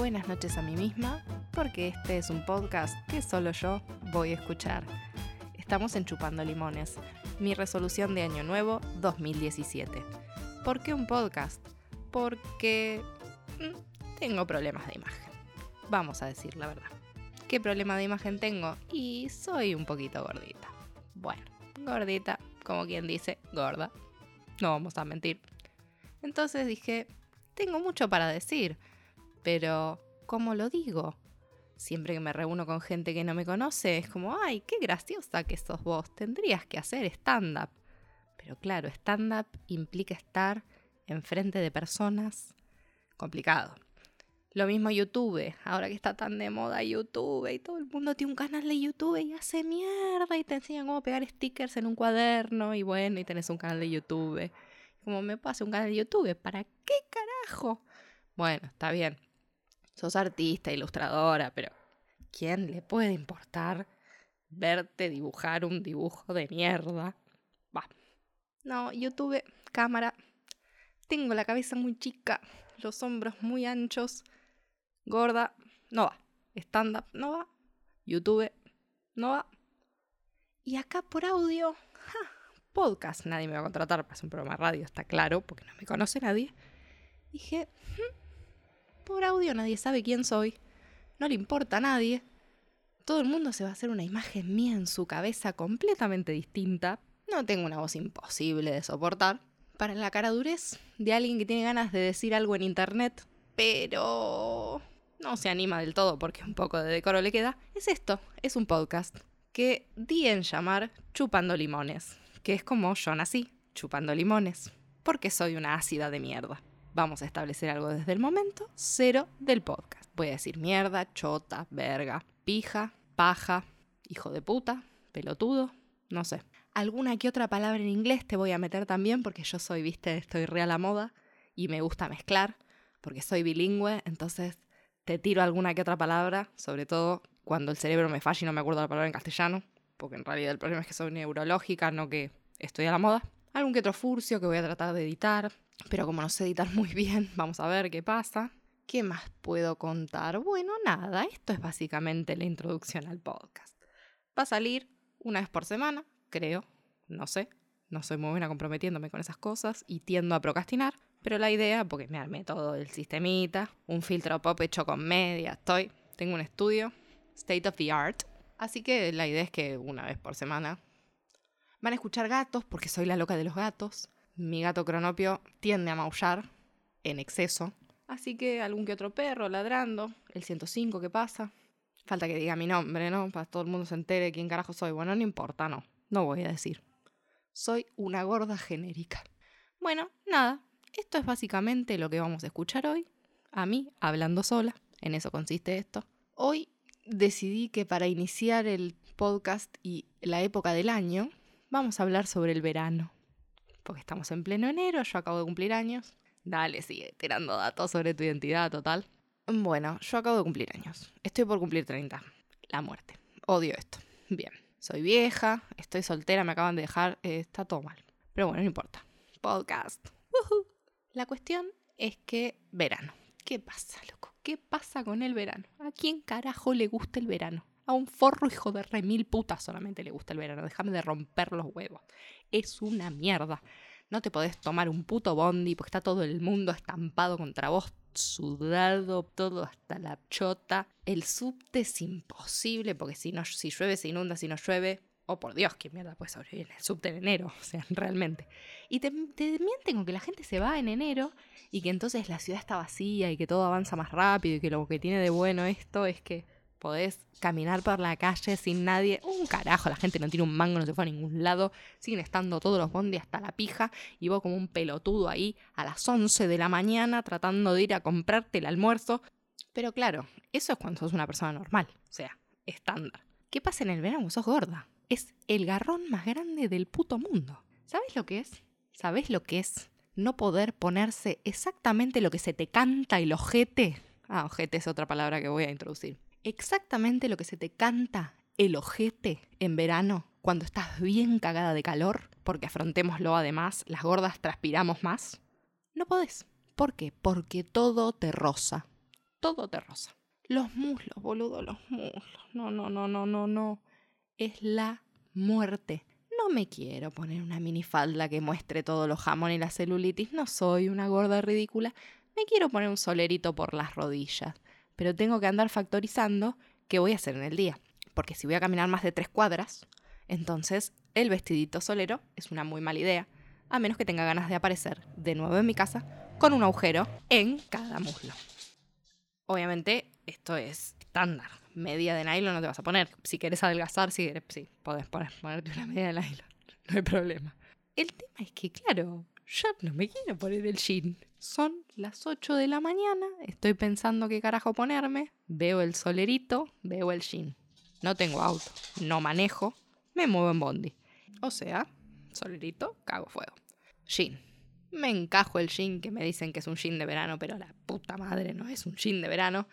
buenas noches a mí misma, porque este es un podcast que solo yo voy a escuchar. Estamos en Chupando Limones, mi resolución de Año Nuevo 2017. ¿Por qué un podcast? Porque mm, tengo problemas de imagen. Vamos a decir la verdad. ¿Qué problema de imagen tengo? Y soy un poquito gordita. Bueno, gordita, como quien dice, gorda. No vamos a mentir. Entonces dije, tengo mucho para decir, pero ¿cómo lo digo? Siempre que me reúno con gente que no me conoce, es como, ay, qué graciosa que sos vos, tendrías que hacer stand-up. Pero claro, stand-up implica estar enfrente de personas. Complicado. Lo mismo YouTube, ahora que está tan de moda YouTube y todo el mundo tiene un canal de YouTube y hace mierda y te enseñan cómo pegar stickers en un cuaderno y bueno, y tenés un canal de YouTube. Como me pasa un canal de YouTube, ¿para qué carajo? Bueno, está bien. Sos artista, ilustradora, pero ¿quién le puede importar verte dibujar un dibujo de mierda? Va. No, YouTube, cámara. Tengo la cabeza muy chica, los hombros muy anchos, gorda, no va. Stand-up, no va. YouTube, no va. Y acá por audio, podcast, nadie me va a contratar para hacer un programa de radio, está claro, porque no me conoce nadie. Dije, hmm, por audio nadie sabe quién soy, no le importa a nadie. Todo el mundo se va a hacer una imagen mía en su cabeza completamente distinta. No tengo una voz imposible de soportar. Para la cara durez de alguien que tiene ganas de decir algo en internet, pero no se anima del todo porque un poco de decoro le queda, es esto, es un podcast que di en llamar Chupando Limones, que es como yo nací, chupando limones, porque soy una ácida de mierda. Vamos a establecer algo desde el momento cero del podcast. Voy a decir mierda, chota, verga, pija, paja, hijo de puta, pelotudo, no sé. Alguna que otra palabra en inglés te voy a meter también porque yo soy, viste, estoy real a moda y me gusta mezclar porque soy bilingüe, entonces te tiro alguna que otra palabra, sobre todo cuando el cerebro me falla y no me acuerdo la palabra en castellano, porque en realidad el problema es que soy neurológica, no que estoy a la moda. Algún que otro furcio que voy a tratar de editar, pero como no sé editar muy bien, vamos a ver qué pasa. ¿Qué más puedo contar? Bueno, nada, esto es básicamente la introducción al podcast. Va a salir una vez por semana, creo, no sé, no soy muy buena comprometiéndome con esas cosas y tiendo a procrastinar, pero la idea, porque me armé todo el sistemita, un filtro pop hecho con media, estoy, tengo un estudio, state of the art, así que la idea es que una vez por semana van a escuchar gatos, porque soy la loca de los gatos. Mi gato cronopio tiende a maullar en exceso, así que algún que otro perro ladrando, el 105 que pasa. Falta que diga mi nombre, ¿no? Para que todo el mundo se entere quién carajo soy. Bueno, no importa, no, no voy a decir. Soy una gorda genérica. Bueno, nada, esto es básicamente lo que vamos a escuchar hoy. A mí, hablando sola, en eso consiste esto. Hoy decidí que para iniciar el podcast y la época del año, vamos a hablar sobre el verano. Porque estamos en pleno enero, yo acabo de cumplir años. Dale, sigue tirando datos sobre tu identidad total. Bueno, yo acabo de cumplir años. Estoy por cumplir 30. La muerte. Odio esto. Bien. Soy vieja, estoy soltera, me acaban de dejar. Eh, está todo mal. Pero bueno, no importa. Podcast. La cuestión es que verano. ¿Qué pasa, loco? ¿Qué pasa con el verano? ¿A quién carajo le gusta el verano? A un forro hijo de remil putas solamente le gusta el verano. Déjame de romper los huevos. Es una mierda. No te podés tomar un puto bondi porque está todo el mundo estampado contra vos, sudado, todo hasta la chota. El subte es imposible porque si, no, si llueve se inunda, si no llueve oh por Dios, qué mierda puede sobrevivir en el subte en enero, o sea, realmente. Y te, te, mienten con que la gente se va en enero y que entonces la ciudad está vacía y que todo avanza más rápido y que lo que tiene de bueno esto es que podés caminar por la calle sin nadie. Un carajo, la gente no tiene un mango, no se fue a ningún lado. Siguen estando todos los bondi hasta la pija y vos como un pelotudo ahí a las 11 de la mañana tratando de ir a comprarte el almuerzo. Pero claro, eso es cuando sos una persona normal, o sea, estándar. ¿Qué pasa en el verano? Sos gorda es el garrón más grande del puto mundo. ¿Sabes lo que es? ¿Sabes lo que es no poder ponerse exactamente lo que se te canta el ojete? Ah, ojete es otra palabra que voy a introducir. Exactamente lo que se te canta el ojete en verano, cuando estás bien cagada de calor, porque afrontémoslo además, las gordas transpiramos más. No podés. ¿Por qué? Porque todo te roza. todo te rosa. Los muslos, boludo, los muslos. No, no, no, no, no, no. Es la muerte. No me quiero poner una minifalda que muestre todo lo jamón y la celulitis. No soy una gorda ridícula. Me quiero poner un solerito por las rodillas. Pero tengo que andar factorizando qué voy a hacer en el día. Porque si voy a caminar más de tres cuadras, entonces el vestidito solero es una muy mala idea. A menos que tenga ganas de aparecer de nuevo en mi casa con un agujero en cada muslo. Obviamente esto es estándar. Media de nylon no te vas a poner. Si quieres adelgazar, si quieres, sí, podés poner, ponerte una media de nylon. No hay problema. El tema es que, claro, yo no me quiero poner el jean. Son las 8 de la mañana, estoy pensando qué carajo ponerme, veo el solerito, veo el jean. No tengo auto, no manejo, me muevo en bondi. O sea, solerito, cago fuego. Jean. Me encajo el jean que me dicen que es un jean de verano, pero la puta madre no es un jean de verano.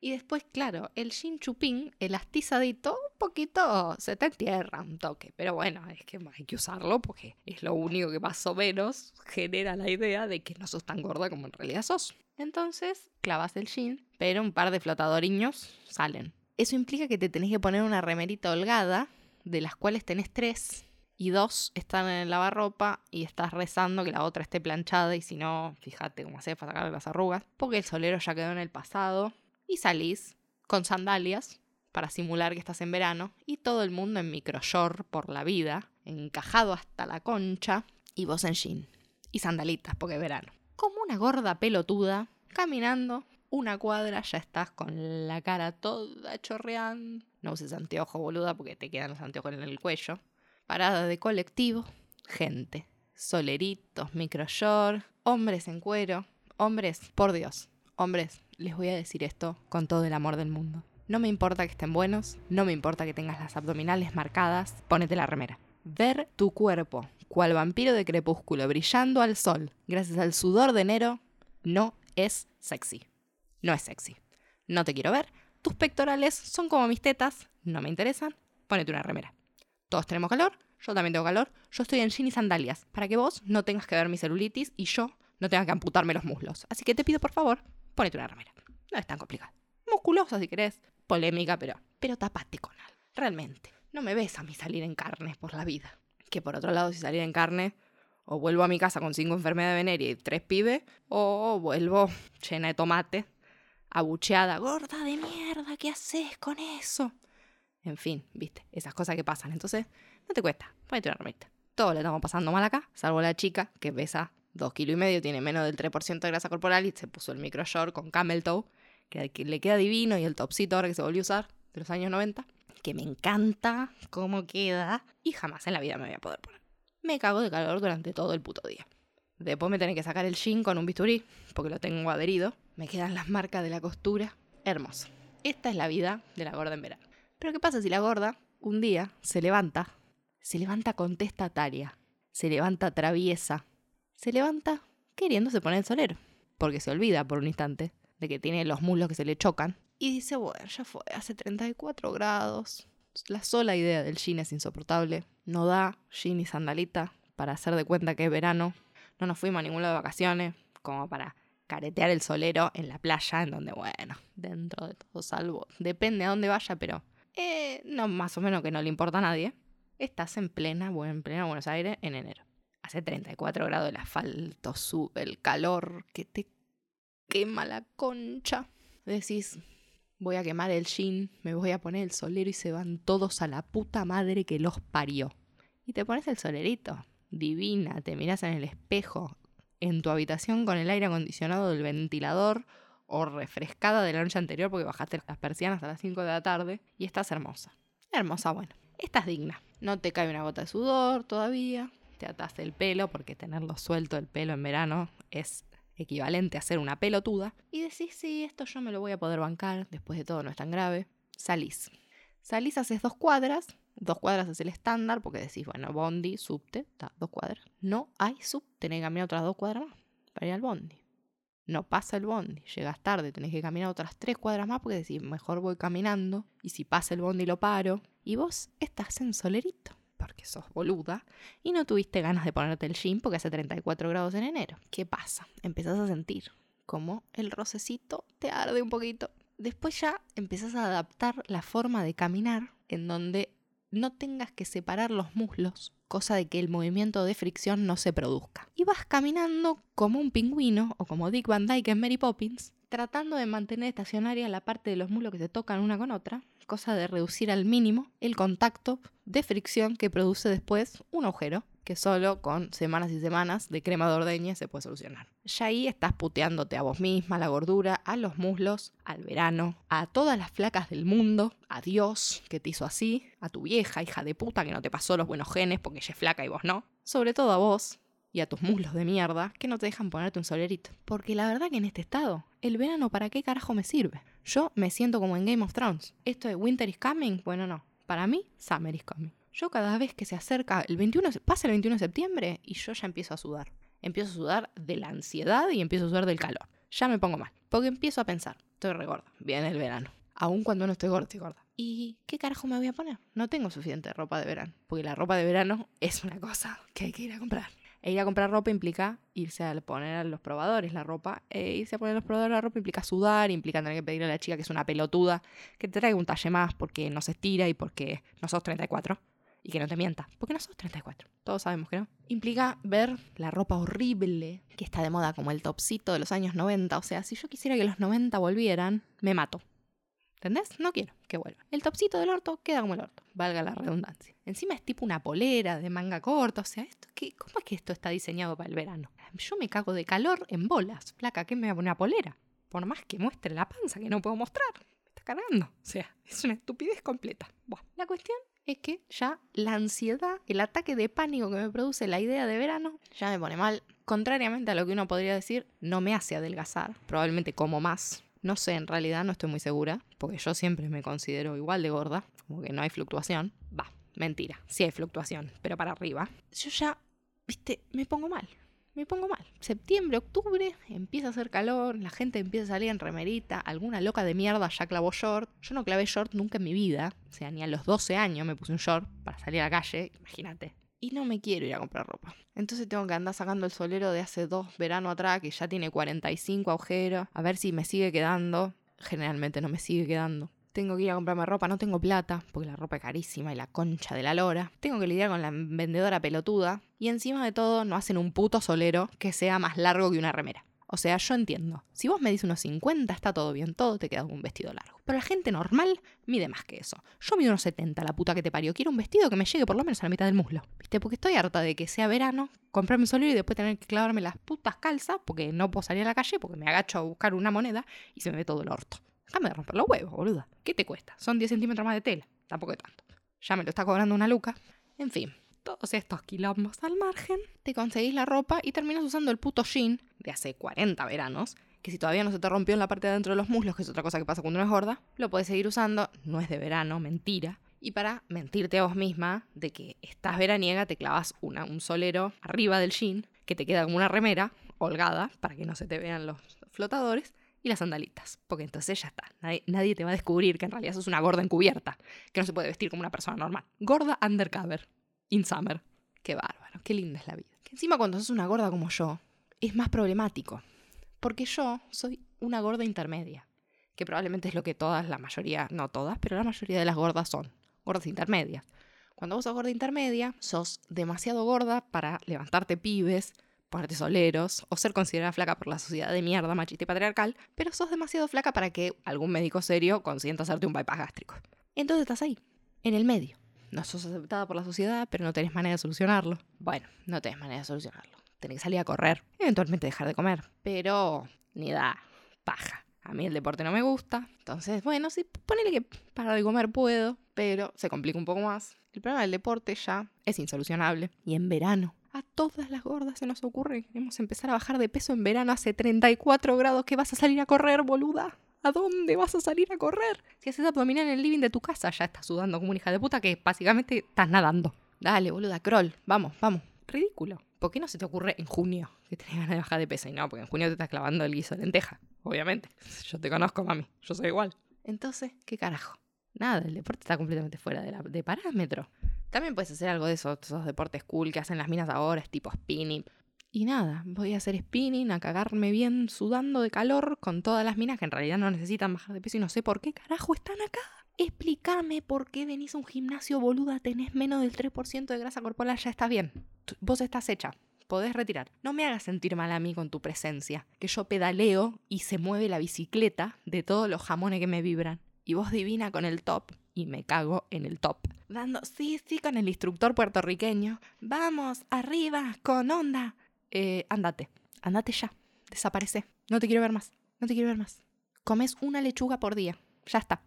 Y después, claro, el jean chupín, elastizadito, poquito se te entierra un toque. Pero bueno, es que hay que usarlo porque es lo único que más o menos genera la idea de que no sos tan gorda como en realidad sos. Entonces, clavas el jean, pero un par de flotadoriños salen. Eso implica que te tenés que poner una remerita holgada, de las cuales tenés tres, y dos están en el lavarropa y estás rezando que la otra esté planchada y si no, fíjate cómo haces para sacarle las arrugas, porque el solero ya quedó en el pasado y salís con sandalias para simular que estás en verano y todo el mundo en microshort por la vida, encajado hasta la concha y vos en jean y sandalitas porque es verano. Como una gorda pelotuda, caminando una cuadra ya estás con la cara toda chorreando. No uses anteojos, boluda, porque te quedan los anteojos en el cuello. Parada de colectivo, gente, soleritos, microshort, hombres en cuero, hombres, por Dios, hombres, les voy a decir esto con todo el amor del mundo. No me importa que estén buenos, no me importa que tengas las abdominales marcadas, ponete la remera. Ver tu cuerpo, cual vampiro de crepúsculo brillando al sol, gracias al sudor de enero, no es sexy. No es sexy. No te quiero ver. Tus pectorales son como mis tetas, no me interesan. Ponete una remera. Todos tenemos calor, yo también tengo calor. Yo estoy en jean y sandalias, para que vos no tengas que ver mi celulitis y yo no tenga que amputarme los muslos. Así que te pido por favor, ponete una remera. No es tan complicado. Musculosa si querés. Polémica, pero, pero tapate con algo. Realmente. No me ves a mí salir en carne por la vida. Que por otro lado, si salir en carne, o vuelvo a mi casa con cinco enfermedades venéreas y tres pibes, o vuelvo llena de tomate, abucheada, gorda de mierda, ¿qué haces con eso? En fin, viste, esas cosas que pasan. Entonces, no te cuesta, ponete una remita. Todos le estamos pasando mal acá, salvo la chica que pesa dos kilos y medio, tiene menos del 3% de grasa corporal y se puso el micro short con camel toe que, le queda divino, y el topsito ahora que se volvió a usar, de los años 90, que me encanta cómo queda, y jamás en la vida me voy a poder poner. Me cago de calor durante todo el puto día. Después me tengo que sacar el jean con un bisturí, porque lo tengo adherido. Me quedan las marcas de la costura. Hermoso. Esta es la vida de la gorda en verano. Pero ¿qué pasa si la gorda un día se levanta? Se levanta contestataria. Se levanta traviesa. Se levanta queriéndose poner el solero. Porque se olvida por un instante de que tiene los muslos que se le chocan. Y dice, bueno, ya fue, hace 34 grados. La sola idea del jean es insoportable. No da jean y sandalita para hacer de cuenta que es verano. No nos fuimos a ningún de vacaciones, como para caretear el solero en la playa, en donde, bueno, dentro de todo salvo. Depende a dónde vaya, pero eh, no, más o menos que no le importa a nadie. Estás en plena, en plena Buenos Aires en enero. Hace 34 grados el asfalto, sube el calor que te quema la concha. Decís, voy a quemar el jean, me voy a poner el solero y se van todos a la puta madre que los parió. Y te pones el solerito, divina, te miras en el espejo, en tu habitación con el aire acondicionado del ventilador o refrescada de la noche anterior porque bajaste las persianas a las 5 de la tarde y estás hermosa. Hermosa, bueno. Estás digna. No te cae una gota de sudor todavía. Te atas el pelo porque tenerlo suelto el pelo en verano es equivalente a ser una pelotuda, y decís, sí, esto yo me lo voy a poder bancar, después de todo no es tan grave, salís. Salís, haces dos cuadras, dos cuadras es el estándar, porque decís, bueno, bondi, subte, está, dos cuadras. No hay sub, tenés que caminar otras dos cuadras más para ir al bondi. No pasa el bondi, llegas tarde, tenés que caminar otras tres cuadras más porque decís, mejor voy caminando, y si pasa el bondi lo paro, y vos estás en solerito porque sos boluda, y no tuviste ganas de ponerte el jean porque hace 34 grados en enero. ¿Qué pasa? Empezás a sentir como el rocecito te arde un poquito. Después ya empezás a adaptar la forma de caminar en donde no tengas que separar los muslos, cosa de que el movimiento de fricción no se produzca. Y vas caminando como un pingüino o como Dick Van Dyke en Mary Poppins, tratando de mantener estacionaria la parte de los muslos que se tocan una con otra, cosa de reducir al mínimo el contacto de fricción que produce después un agujero que solo con semanas y semanas de crema de ordeña se puede solucionar. Ya ahí estás puteándote a vos misma, a la gordura, a los muslos, al verano, a todas las flacas del mundo, a Dios que te hizo así, a tu vieja hija de puta que no te pasó los buenos genes porque ella es flaca y vos no. Sobre todo a vos, y a tus muslos de mierda que no te dejan ponerte un solerito. Porque la verdad que en este estado, el verano para qué carajo me sirve. Yo me siento como en Game of Thrones. Esto de Winter is coming, bueno no. Para mí, Summer is coming. Yo cada vez que se acerca el 21, pasa el 21 de septiembre y yo ya empiezo a sudar. Empiezo a sudar de la ansiedad y empiezo a sudar del calor. Ya me pongo mal. Porque empiezo a pensar, estoy regorda, viene el verano. Aún cuando no estoy gorda, estoy gorda. ¿Y qué carajo me voy a poner? No tengo suficiente ropa de verano. Porque la ropa de verano es una cosa que hay que ir a comprar. E ir a comprar ropa implica irse a poner a los probadores la ropa. E irse a poner a los probadores la ropa implica sudar, implica tener que pedirle a la chica que es una pelotuda que te traiga un talle más porque no se estira y porque no sos 34 y que no te mienta, porque no sos 34, todos sabemos que no. Implica ver la ropa horrible que está de moda como el topcito de los años 90, o sea, si yo quisiera que los 90 volvieran, me mato. ¿Entendés? No quiero que vuelva. El topcito del orto queda como el orto, valga la redundancia. Encima es tipo una polera de manga corta, o sea, ¿esto qué, ¿cómo es que esto está diseñado para el verano? Yo me cago de calor en bolas, flaca, ¿qué me voy a poner una polera? Por más que muestre la panza que no puedo mostrar. Me está cargando. O sea, es una estupidez completa. Bueno, la cuestión es que ya la ansiedad, el ataque de pánico que me produce la idea de verano, ya me pone mal. Contrariamente a lo que uno podría decir, no me hace adelgazar. Probablemente como más. No sé, en realidad no estoy muy segura, porque yo siempre me considero igual de gorda, como que no hay fluctuación. Va, mentira, sí hay fluctuación, pero para arriba. Yo ya, viste, me pongo mal me pongo mal. Septiembre, octubre, empieza a hacer calor, la gente empieza a salir en remerita, alguna loca de mierda ya clavó short. Yo no clavé short nunca en mi vida, o sea, ni a los 12 años me puse un short para salir a la calle, imagínate. Y no me quiero ir a comprar ropa. Entonces tengo que andar sacando el solero de hace dos veranos atrás, que ya tiene 45 agujeros, a ver si me sigue quedando. Generalmente no me sigue quedando. Tengo que ir a comprarme ropa, no tengo plata, porque la ropa es carísima y la concha de la lora. Tengo que lidiar con la vendedora pelotuda. Y encima de todo, no hacen un puto solero que sea más largo que una remera. O sea, yo entiendo. Si vos me dices unos 50, está todo bien, todo te queda un vestido largo. Pero la gente normal mide más que eso. Yo mido unos 70, la puta que te parió. Quiero un vestido que me llegue por lo menos a la mitad del muslo. ¿Viste? Porque estoy harta de que sea verano, comprarme un solero y después tener que clavarme las putas calzas porque no puedo salir a la calle porque me agacho a buscar una moneda y se me ve todo el orto. Déjame de romper los huevos, boluda. ¿Qué te cuesta? Son 10 centímetros más de tela. Tampoco es tanto. Ya me lo está cobrando una luca. En fin, todos estos quilombos al margen, te conseguís la ropa y terminas usando el puto jean de hace 40 veranos, que si todavía no se te rompió en la parte de adentro de los muslos, que es otra cosa que pasa cuando uno es gorda, lo puedes seguir usando, no es de verano, mentira. Y para mentirte a vos misma de que estás veraniega, te clavas una, un solero arriba del jean, que te queda como una remera, holgada, para que no se te vean los flotadores, y las sandalitas, porque entonces ya está. Nadie, te va a descubrir que en realidad sos una gorda encubierta, que no se puede vestir como una persona normal. Gorda undercover, in summer. Qué bárbaro, qué linda es la vida. Que encima cuando sos una gorda como yo, es más problemático, porque yo soy una gorda intermedia, que probablemente es lo que todas, la mayoría, no todas, pero la mayoría de las gordas son, gordas intermedias. Cuando vos sos gorda intermedia, sos demasiado gorda para levantarte pibes, ponerte soleros o ser considerada flaca por la sociedad de mierda machista y patriarcal, pero sos demasiado flaca para que algún médico serio consienta hacerte un bypass gástrico. Entonces estás ahí, en el medio. No sos aceptada por la sociedad, pero no tenés manera de solucionarlo. Bueno, no tenés manera de solucionarlo. Tenés que salir a correr, eventualmente dejar de comer, pero ni da paja. A mí el deporte no me gusta, entonces, bueno, sí, ponele que para de comer puedo, pero se complica un poco más. El problema del deporte ya es insolucionable. Y en verano, a todas las gordas se nos ocurre. Queremos empezar a bajar de peso en verano hace 34 grados. ¿Qué vas a salir a correr, boluda? ¿A dónde vas a salir a correr? Si haces abdominal en el living de tu casa, ya estás sudando como una hija de puta que básicamente estás nadando. Dale, boluda, crawl. Vamos, vamos. Ridículo. ¿Por qué no se te ocurre en junio que tenés ganas de bajar de peso? Y no, porque en junio te estás clavando el guiso de lenteja. Obviamente. Yo te conozco, mami. Yo soy igual. Entonces, ¿qué carajo? Nada, el deporte está completamente fuera de, la, de parámetro. También puedes hacer algo de esos, esos deportes cool que hacen las minas ahora, es tipo spinning. Y nada, voy a hacer spinning, a cagarme bien sudando de calor con todas las minas que en realidad no necesitan bajar de peso y no sé por qué carajo están acá. Explícame por qué venís a un gimnasio boluda, tenés menos del 3% de grasa corporal, ya está bien. Vos estás hecha, podés retirar. No me hagas sentir mal a mí con tu presencia, que yo pedaleo y se mueve la bicicleta de todos los jamones que me vibran. Y vos divina con el top y me cago en el top. Dando, sí, sí, con el instructor puertorriqueño. Vamos, arriba, con onda. Eh, andate, andate ya, desaparece. No te quiero ver más, no te quiero ver más. Comes una lechuga por día, ya está.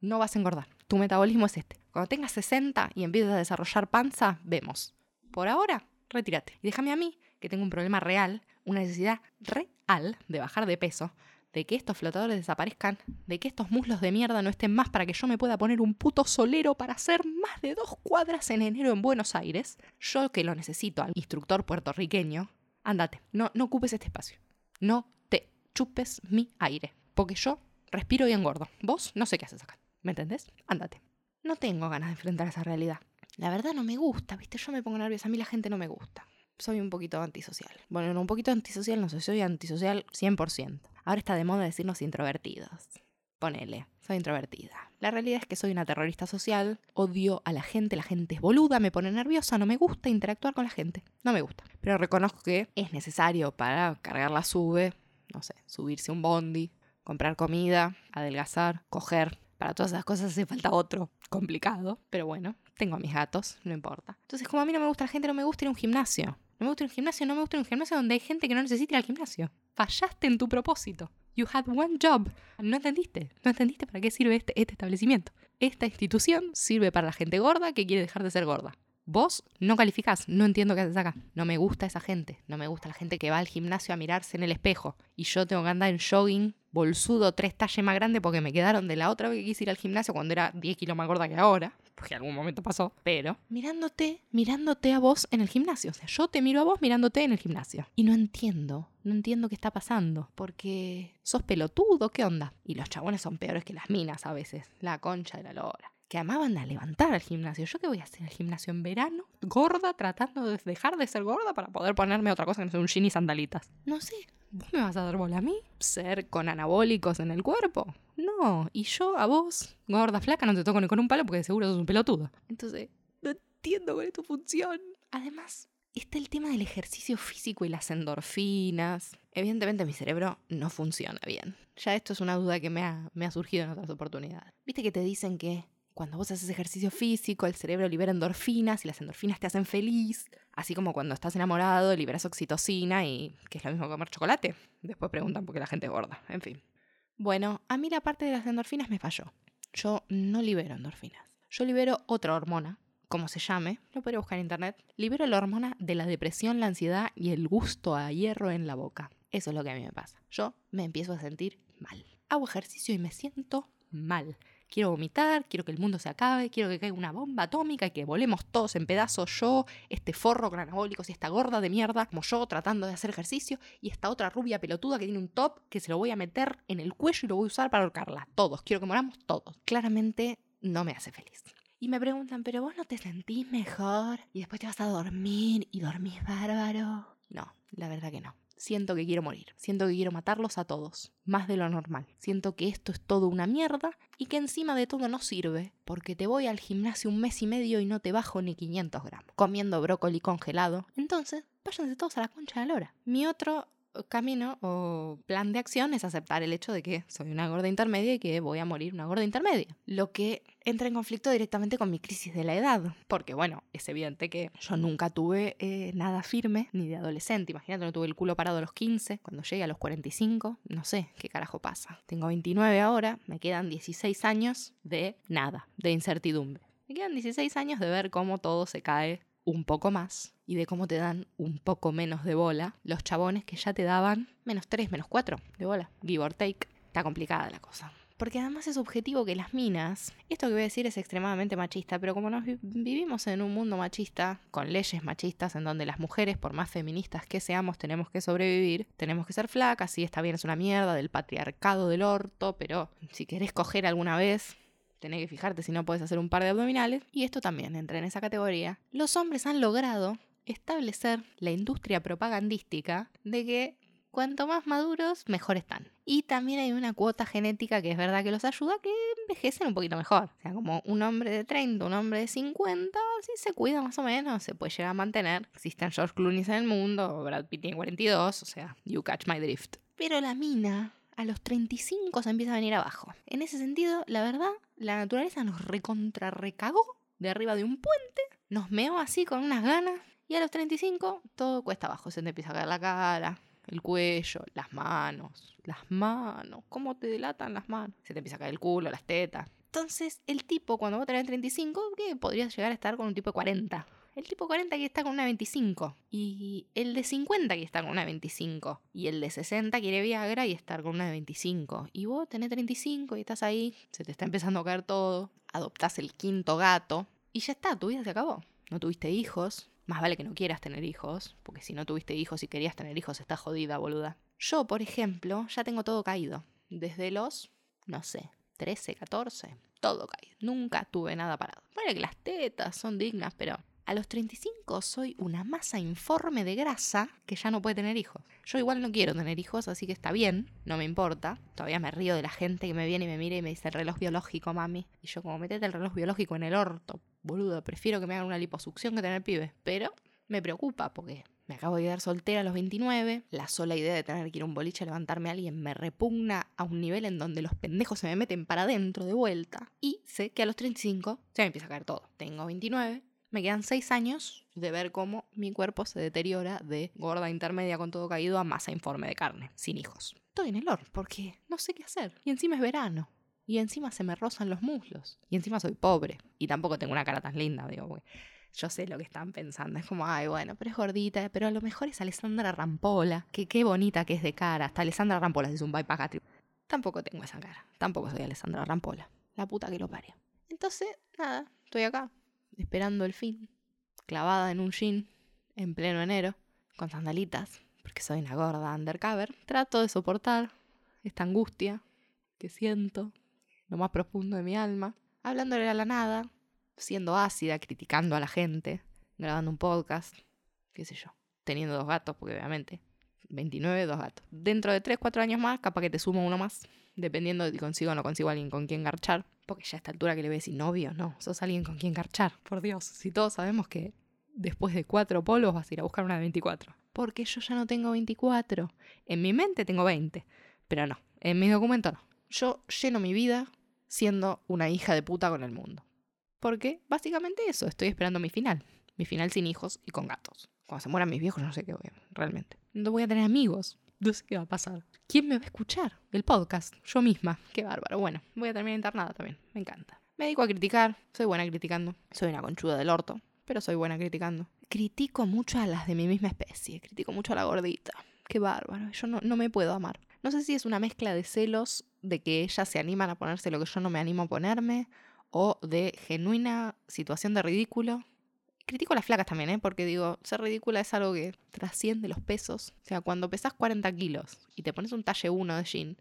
No vas a engordar. Tu metabolismo es este. Cuando tengas 60 y empieces a desarrollar panza, vemos. Por ahora, retírate. Y déjame a mí, que tengo un problema real, una necesidad real de bajar de peso, de que estos flotadores desaparezcan, de que estos muslos de mierda no estén más para que yo me pueda poner un puto solero para hacer más de dos cuadras en enero en Buenos Aires, yo que lo necesito al instructor puertorriqueño, Andate, no, no ocupes este espacio. No te chupes mi aire. Porque yo respiro y engordo. Vos no sé qué haces acá. ¿Me entendés? Andate. No tengo ganas de enfrentar esa realidad. La verdad no me gusta, ¿viste? Yo me pongo nerviosa. A mí la gente no me gusta. Soy un poquito antisocial. Bueno, no, un poquito antisocial no sé, soy antisocial 100%. Ahora está de moda decirnos introvertidos. Ponele, soy introvertida. La realidad es que soy una terrorista social, odio a la gente, la gente es boluda, me pone nerviosa, no me gusta interactuar con la gente, no me gusta. Pero reconozco que es necesario para cargar la sube, no sé, subirse un bondi, comprar comida, adelgazar, coger. Para todas esas cosas hace falta otro complicado, pero bueno, tengo a mis gatos, no importa. Entonces, como a mí no me gusta la gente, no me gusta ir a un gimnasio. No me gusta ir a un gimnasio, no me gusta ir a un gimnasio donde hay gente que no necesita ir al gimnasio. Fallaste en tu propósito. You had one job. No entendiste. No entendiste para qué sirve este, este establecimiento. Esta institución sirve para la gente gorda que quiere dejar de ser gorda. Vos no calificás, no entiendo qué haces acá. No me gusta esa gente. No me gusta la gente que va al gimnasio a mirarse en el espejo. Y yo tengo que andar en jogging, bolsudo, tres talles más grande porque me quedaron de la otra vez que quise ir al gimnasio cuando era 10 kilos más gorda que ahora porque en algún momento pasó, pero mirándote, mirándote a vos en el gimnasio. O sea, yo te miro a vos mirándote en el gimnasio. Y no entiendo, no entiendo qué está pasando, porque sos pelotudo, ¿qué onda? Y los chabones son peores que las minas a veces, la concha de la lora que amaban a levantar al gimnasio. ¿Yo qué voy a hacer el gimnasio en verano? Gorda, tratando de dejar de ser gorda para poder ponerme otra cosa que no sea un jean y sandalitas. No sé, ¿vos me vas a dar bola a mí? ¿Ser con anabólicos en el cuerpo? No, y yo a vos, gorda, flaca, no te toco ni con un palo porque seguro sos un pelotudo. Entonces, no entiendo cuál es tu función. Además, está el tema del ejercicio físico y las endorfinas. Evidentemente mi cerebro no funciona bien. Ya esto es una duda que me ha, me ha surgido en otras oportunidades. Viste que te dicen que cuando vos haces ejercicio físico, el cerebro libera endorfinas y las endorfinas te hacen feliz. Así como cuando estás enamorado, liberas oxitocina y que es lo mismo que comer chocolate. Después preguntan por qué la gente es gorda. En fin. Bueno, a mí la parte de las endorfinas me falló. Yo no libero endorfinas. Yo libero otra hormona, como se llame, lo podría buscar en internet. Libero la hormona de la depresión, la ansiedad y el gusto a hierro en la boca. Eso es lo que a mí me pasa. Yo me empiezo a sentir mal. Hago ejercicio y me siento mal. Quiero vomitar, quiero que el mundo se acabe, quiero que caiga una bomba atómica y que volemos todos en pedazos. Yo, este forro con anabólicos y esta gorda de mierda, como yo, tratando de hacer ejercicio, y esta otra rubia pelotuda que tiene un top que se lo voy a meter en el cuello y lo voy a usar para ahorcarla. Todos, quiero que moramos todos. Claramente no me hace feliz. Y me preguntan, ¿pero vos no te sentís mejor? Y después te vas a dormir y dormís bárbaro. No, la verdad que no siento que quiero morir, siento que quiero matarlos a todos, más de lo normal. Siento que esto es todo una mierda y que encima de todo no sirve, porque te voy al gimnasio un mes y medio y no te bajo ni 500 gramos, comiendo brócoli congelado. Entonces, váyanse todos a la concha de la hora. Mi otro camino o plan de acción es aceptar el hecho de que soy una gorda intermedia y que voy a morir una gorda intermedia. Lo que entra en conflicto directamente con mi crisis de la edad. Porque bueno, es evidente que yo nunca tuve eh, nada firme ni de adolescente. Imagínate, no tuve el culo parado a los 15, cuando llegue a los 45, no sé qué carajo pasa. Tengo 29 ahora, me quedan 16 años de nada, de incertidumbre. Me quedan 16 años de ver cómo todo se cae un poco más y de cómo te dan un poco menos de bola los chabones que ya te daban menos 3, menos 4 de bola, give or take. Está complicada la cosa. Porque además es objetivo que las minas, esto que voy a decir es extremadamente machista, pero como nos vivimos en un mundo machista, con leyes machistas en donde las mujeres, por más feministas que seamos, tenemos que sobrevivir, tenemos que ser flacas, sí, está bien, es una mierda del patriarcado del orto, pero si querés coger alguna vez, tenés que fijarte si no puedes hacer un par de abdominales. Y esto también entra en esa categoría. Los hombres han logrado establecer la industria propagandística de que cuanto más maduros, mejor están. Y también hay una cuota genética que es verdad que los ayuda que envejecen un poquito mejor. O sea, como un hombre de 30, un hombre de 50, si se cuida más o menos, se puede llegar a mantener. Existen George Clooney en el mundo, Brad Pitt tiene 42, o sea, you catch my drift. Pero la mina a los 35 se empieza a venir abajo. En ese sentido, la verdad, la naturaleza nos recontrarrecagó de arriba de un puente, nos meó así con unas ganas, y a los 35 todo cuesta abajo. Se te empieza a caer la cara, el cuello, las manos, las manos, cómo te delatan las manos. Se te empieza a caer el culo, las tetas. Entonces, el tipo, cuando vos tenés 35, ¿qué? podrías llegar a estar con un tipo de 40. El tipo 40 que está con una 25. Y el de 50 que está con una 25. Y el de 60 quiere Viagra y estar con una 25. Y vos tenés 35 y estás ahí, se te está empezando a caer todo. Adoptás el quinto gato. Y ya está, tu vida se acabó. No tuviste hijos, más vale que no quieras tener hijos, porque si no tuviste hijos y querías tener hijos, estás jodida, boluda. Yo, por ejemplo, ya tengo todo caído. Desde los, no sé, 13, 14, todo caído. Nunca tuve nada parado. Bueno, que las tetas son dignas, pero a los 35 soy una masa informe de grasa que ya no puede tener hijos. Yo igual no quiero tener hijos, así que está bien, no me importa. Todavía me río de la gente que me viene y me mira y me dice el reloj biológico, mami. Y yo como metete el reloj biológico en el orto, boludo, prefiero que me hagan una liposucción que tener pibe. Pero me preocupa porque me acabo de quedar soltera a los 29. La sola idea de tener que ir a un boliche a levantarme a alguien me repugna a un nivel en donde los pendejos se me meten para adentro de vuelta. Y sé que a los 35 se me empieza a caer todo. Tengo 29, me quedan seis años de ver cómo mi cuerpo se deteriora de gorda intermedia con todo caído a masa informe de carne, sin hijos. Estoy en el horno porque no sé qué hacer. Y encima es verano. Y encima se me rozan los muslos. Y encima soy pobre. Y tampoco tengo una cara tan linda, digo, yo sé lo que están pensando. Es como, ay, bueno, pero es gordita, pero a lo mejor es Alessandra Rampola. Que qué bonita que es de cara. Hasta Alessandra Rampola es un bypass Tampoco tengo esa cara. Tampoco soy Alessandra Rampola. La puta que lo parió. Entonces, nada, estoy acá esperando el fin, clavada en un jean, en pleno enero, con sandalitas, porque soy una gorda undercover, trato de soportar esta angustia que siento, lo más profundo de mi alma, hablándole a la nada, siendo ácida, criticando a la gente, grabando un podcast, qué sé yo, teniendo dos gatos, porque obviamente 29, dos gatos. Dentro de 3, 4 años más, capaz que te sumo uno más, dependiendo de si consigo o no consigo a alguien con quien garchar. Porque ya a esta altura que le ves decir novio, no, sos alguien con quien garchar, por Dios. Si todos sabemos que después de cuatro polos vas a ir a buscar una de 24. Porque yo ya no tengo 24. En mi mente tengo 20, pero no, en mi documento no. Yo lleno mi vida siendo una hija de puta con el mundo. Porque básicamente eso, estoy esperando mi final. Mi final sin hijos y con gatos. Cuando se mueran mis viejos no sé qué voy a realmente. No voy a tener amigos. No sé qué va a pasar. ¿Quién me va a escuchar? El podcast. Yo misma. Qué bárbaro. Bueno, voy a terminar internada también. Me encanta. Me dedico a criticar. Soy buena criticando. Soy una conchuda del orto. Pero soy buena criticando. Critico mucho a las de mi misma especie. Critico mucho a la gordita. Qué bárbaro. Yo no, no me puedo amar. No sé si es una mezcla de celos de que ellas se animan a ponerse lo que yo no me animo a ponerme. O de genuina situación de ridículo critico las flacas también, ¿eh? Porque digo, ser ridícula es algo que trasciende los pesos. O sea, cuando pesas 40 kilos y te pones un talle 1 de jean,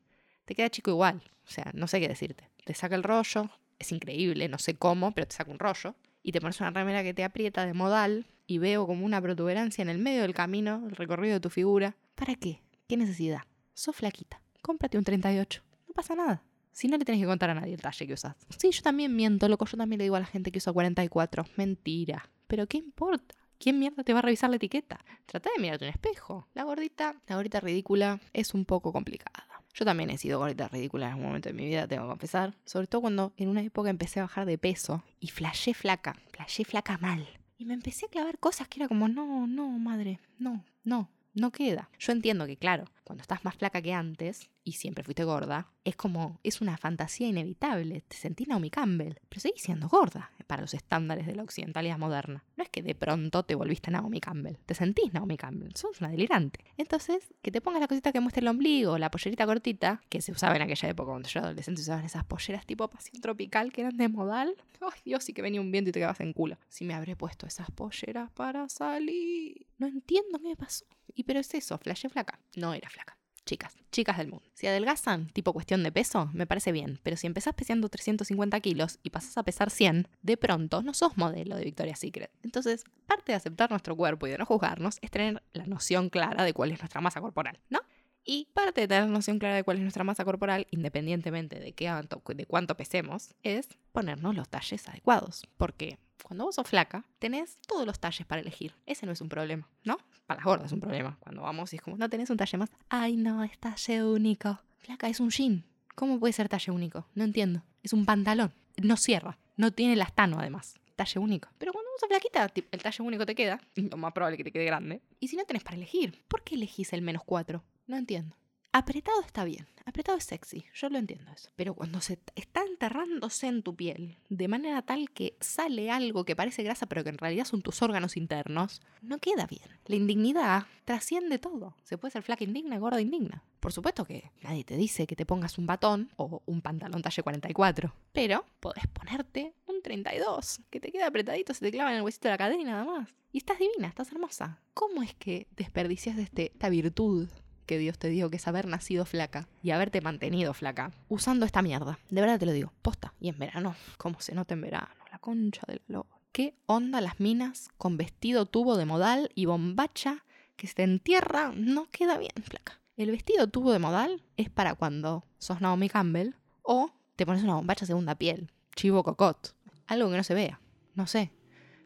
te queda chico igual. O sea, no sé qué decirte. Te saca el rollo, es increíble, no sé cómo, pero te saca un rollo. Y te pones una remera que te aprieta de modal y veo como una protuberancia en el medio del camino, el recorrido de tu figura. ¿Para qué? ¿Qué necesidad? Sos flaquita. Cómprate un 38. No pasa nada. Si no le tenés que contar a nadie el talle que usas. Sí, yo también miento, loco. Yo también le digo a la gente que usa 44. Mentira. Pero ¿qué importa? ¿Quién mierda te va a revisar la etiqueta? Trata de mirarte un espejo. La gordita, la gordita ridícula es un poco complicada. Yo también he sido gordita ridícula en algún momento de mi vida, tengo que confesar. Sobre todo cuando en una época empecé a bajar de peso y flashé flaca, flashé flaca mal. Y me empecé a clavar cosas que era como, no, no, madre, no, no, no queda. Yo entiendo que, claro, cuando estás más flaca que antes y siempre fuiste gorda, es como, es una fantasía inevitable. Te sentís Naomi Campbell, pero seguís siendo gorda para los estándares de la occidentalidad moderna. No es que de pronto te volviste Naomi Campbell, te sentís Naomi Campbell, sos una delirante. Entonces, que te pongas la cosita que muestre el ombligo, la pollerita cortita, que se usaba en aquella época cuando yo era adolescente, usaban esas polleras tipo pasión tropical que eran de modal. Ay, Dios, sí que venía un viento y te quedabas en culo. Si me habré puesto esas polleras para salir. No entiendo qué me pasó. Y pero es eso, flashé flaca. No era flaca. Chicas, chicas del mundo. Si adelgazan, tipo cuestión de peso, me parece bien, pero si empezás pesando 350 kilos y pasás a pesar 100, de pronto no sos modelo de Victoria's Secret. Entonces, parte de aceptar nuestro cuerpo y de no juzgarnos es tener la noción clara de cuál es nuestra masa corporal, ¿no? Y parte de tener noción clara de cuál es nuestra masa corporal, independientemente de, qué, de cuánto pesemos, es ponernos los talles adecuados. Porque cuando vos sos flaca, tenés todos los talles para elegir. Ese no es un problema, ¿no? Para las gordas es un problema. Cuando vamos y es como, no tenés un talle más. Ay, no, es talle único. Flaca, es un jean. ¿Cómo puede ser talle único? No entiendo. Es un pantalón. No cierra. No tiene elastano, además. Talle único. Pero cuando vos sos flaquita, el talle único te queda. Lo más probable que te quede grande. Y si no tenés para elegir, ¿por qué elegís el menos 4? No entiendo. Apretado está bien, apretado es sexy, yo lo entiendo eso. Pero cuando se está enterrándose en tu piel, de manera tal que sale algo que parece grasa pero que en realidad son tus órganos internos, no queda bien. La indignidad trasciende todo. Se puede ser flaca indigna, gorda indigna. Por supuesto que nadie te dice que te pongas un batón o un pantalón talle 44, pero podés ponerte un 32, que te queda apretadito, se te clava en el huesito de la cadera y nada más. Y estás divina, estás hermosa. ¿Cómo es que desperdicias de este, esta virtud que Dios te dio, que es haber nacido flaca y haberte mantenido flaca, usando esta mierda. De verdad te lo digo, posta. Y en verano, ¿cómo se nota en verano? La concha del lobo. ¿Qué onda las minas con vestido tubo de modal y bombacha que se entierra? No queda bien, flaca. El vestido tubo de modal es para cuando sos Naomi Campbell o te pones una bombacha segunda piel, chivo cocot, algo que no se vea, no sé.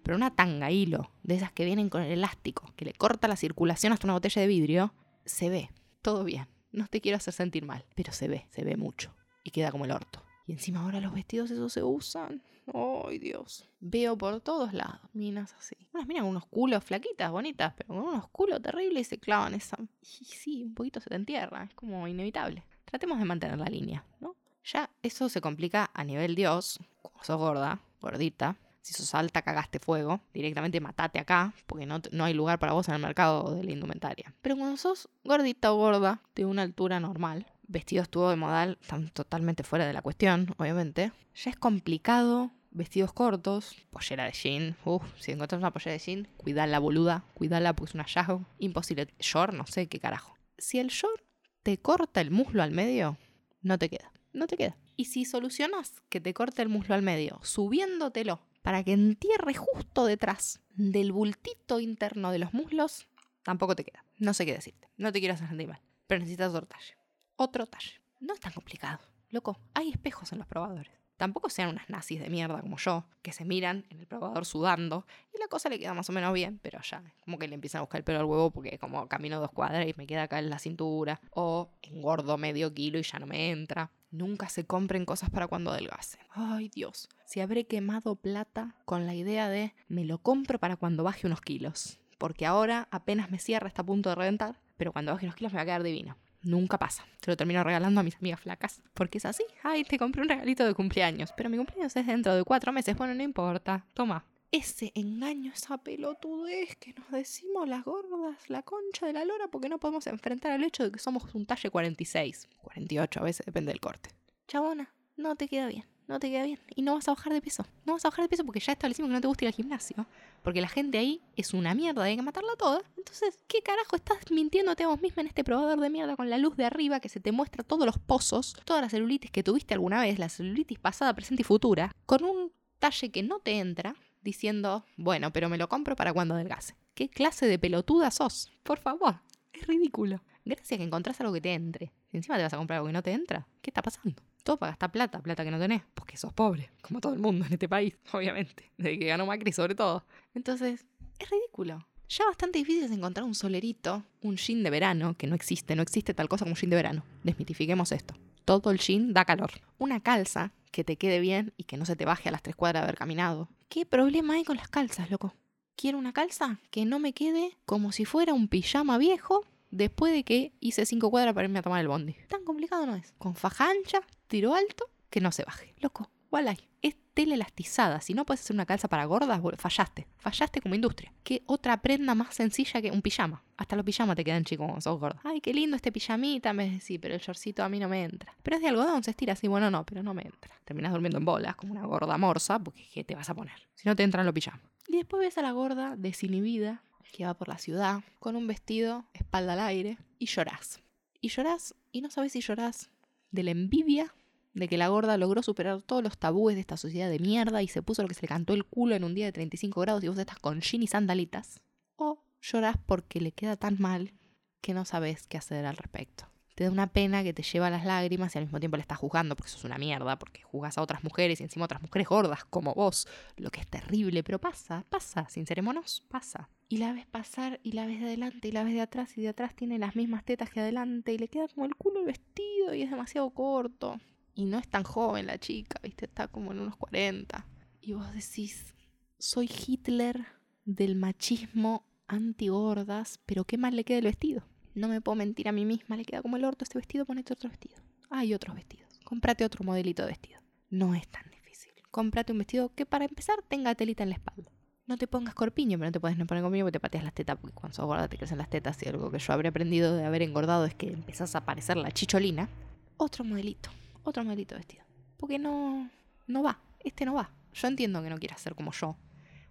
Pero una tanga hilo, de esas que vienen con el elástico, que le corta la circulación hasta una botella de vidrio, se ve, todo bien. No te quiero hacer sentir mal, pero se ve, se ve mucho. Y queda como el orto. Y encima ahora los vestidos esos se usan. ¡Ay, Dios! Veo por todos lados minas así. Unas minas unos culos flaquitas, bonitas, pero con unos culos terribles y se clavan esa. Y sí, un poquito se te entierra. Es como inevitable. Tratemos de mantener la línea, ¿no? Ya eso se complica a nivel Dios, como sos gorda, gordita, si sos alta, cagaste fuego. Directamente matate acá, porque no, no hay lugar para vos en el mercado de la indumentaria. Pero cuando sos gordita o gorda, de una altura normal, vestidos tuvo de modal, están totalmente fuera de la cuestión, obviamente. Ya es complicado vestidos cortos, pollera de jean. Uf, si encontrás una pollera de jean, cuidala, boluda, cuidala porque es un hallazgo. Imposible. Short, no sé qué carajo. Si el short te corta el muslo al medio, no te queda. No te queda. Y si solucionas que te corte el muslo al medio, subiéndotelo para que entierre justo detrás del bultito interno de los muslos, tampoco te queda. No sé qué decirte. No te quiero hacer sentir mal. Pero necesitas otro talle. Otro talle. No es tan complicado. Loco, hay espejos en los probadores. Tampoco sean unas nazis de mierda como yo, que se miran en el probador sudando y la cosa le queda más o menos bien, pero ya, como que le empiezan a buscar el pelo al huevo porque como camino dos cuadras y me queda acá en la cintura, o engordo medio kilo y ya no me entra. Nunca se compren cosas para cuando adelgace. Ay Dios, si habré quemado plata con la idea de me lo compro para cuando baje unos kilos. Porque ahora apenas me cierra, está a punto de reventar, pero cuando baje unos kilos me va a quedar divino. Nunca pasa. Se lo termino regalando a mis amigas flacas. Porque es así. Ay, te compré un regalito de cumpleaños. Pero mi cumpleaños es dentro de cuatro meses. Bueno, no importa. Toma. Ese engaño, esa pelotudez que nos decimos las gordas, la concha de la lora, porque no podemos enfrentar el hecho de que somos un talle 46. 48 a veces, depende del corte. Chabona, no te queda bien no te queda bien. Y no vas a bajar de peso. No vas a bajar de peso porque ya establecimos que no te gusta ir al gimnasio. Porque la gente ahí es una mierda, hay que matarla toda. Entonces, ¿qué carajo estás mintiéndote a vos misma en este probador de mierda con la luz de arriba que se te muestra todos los pozos, toda la celulitis que tuviste alguna vez, la celulitis pasada, presente y futura, con un talle que no te entra, diciendo, bueno, pero me lo compro para cuando adelgase. ¿Qué clase de pelotuda sos? Por favor, es ridículo. Gracias que encontrás algo que te entre. Si encima te vas a comprar algo que no te entra, ¿qué está pasando? Todo para gastar plata, plata que no tenés, porque sos pobre, como todo el mundo en este país, obviamente, desde que ganó Macri sobre todo. Entonces, es ridículo. Ya bastante difícil es encontrar un solerito, un jean de verano, que no existe, no existe tal cosa como un jean de verano. Desmitifiquemos esto. Todo el jean da calor. Una calza que te quede bien y que no se te baje a las tres cuadras de haber caminado. ¿Qué problema hay con las calzas, loco? Quiero una calza que no me quede como si fuera un pijama viejo después de que hice cinco cuadras para irme a tomar el bondi. Tan complicado no es. Con faja ancha, tiro alto, que no se baje. Loco, igual Es tela elastizada. Si no puedes hacer una calza para gordas, fallaste. Fallaste como industria. ¿Qué otra prenda más sencilla que un pijama? Hasta los pijamas te quedan chicos cuando sos gorda. Ay, qué lindo este pijamita. Me decís, pero el shortcito a mí no me entra. Pero es de algodón, se estira así. Bueno, no, pero no me entra. Terminas durmiendo en bolas como una gorda morsa, porque ¿qué te vas a poner? Si no te entran los pijamas. Y después ves a la gorda desinhibida, que va por la ciudad con un vestido, espalda al aire, y llorás. Y llorás, y no sabes si llorás de la envidia de que la gorda logró superar todos los tabúes de esta sociedad de mierda y se puso lo que se le cantó el culo en un día de 35 grados y vos estás con jean y sandalitas. O llorás porque le queda tan mal que no sabes qué hacer al respecto. Te da una pena que te lleva las lágrimas y al mismo tiempo le estás juzgando porque sos una mierda, porque juzgas a otras mujeres y encima otras mujeres gordas como vos, lo que es terrible, pero pasa, pasa, sincerémonos, pasa. Y la ves pasar y la ves de adelante y la ves de atrás y de atrás tiene las mismas tetas que adelante y le queda como el culo el vestido y es demasiado corto. Y no es tan joven la chica, viste, está como en unos 40. Y vos decís, soy Hitler del machismo anti-gordas, pero qué mal le queda el vestido. No me puedo mentir a mí misma, le queda como el orto este vestido, ponete otro vestido. Hay otros vestidos. Cómprate otro modelito de vestido. No es tan difícil. Cómprate un vestido que para empezar tenga telita en la espalda. No te pongas corpiño, pero no te puedes no poner corpiño porque te pateas las tetas, porque cuando sos gorda te crecen las tetas y algo que yo habré aprendido de haber engordado es que empezás a parecer la chicholina. Otro modelito, otro modelito de vestido. Porque no, no va, este no va. Yo entiendo que no quieras ser como yo,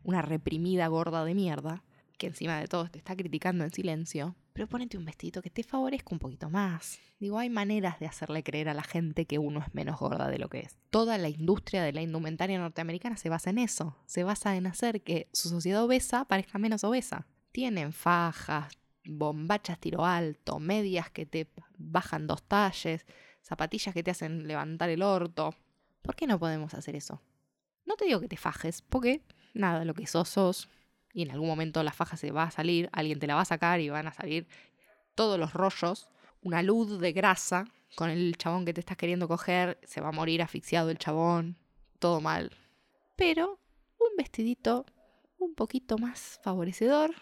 una reprimida gorda de mierda, que encima de todo te está criticando en silencio, pero ponete un vestido que te favorezca un poquito más. Digo, hay maneras de hacerle creer a la gente que uno es menos gorda de lo que es. Toda la industria de la indumentaria norteamericana se basa en eso, se basa en hacer que su sociedad obesa parezca menos obesa. Tienen fajas, bombachas tiro alto, medias que te bajan dos talles, zapatillas que te hacen levantar el orto. ¿Por qué no podemos hacer eso? No te digo que te fajes, porque nada, lo que sos sos, y en algún momento la faja se va a salir, alguien te la va a sacar y van a salir todos los rollos, una luz de grasa con el chabón que te estás queriendo coger, se va a morir asfixiado el chabón, todo mal. Pero un vestidito un poquito más favorecedor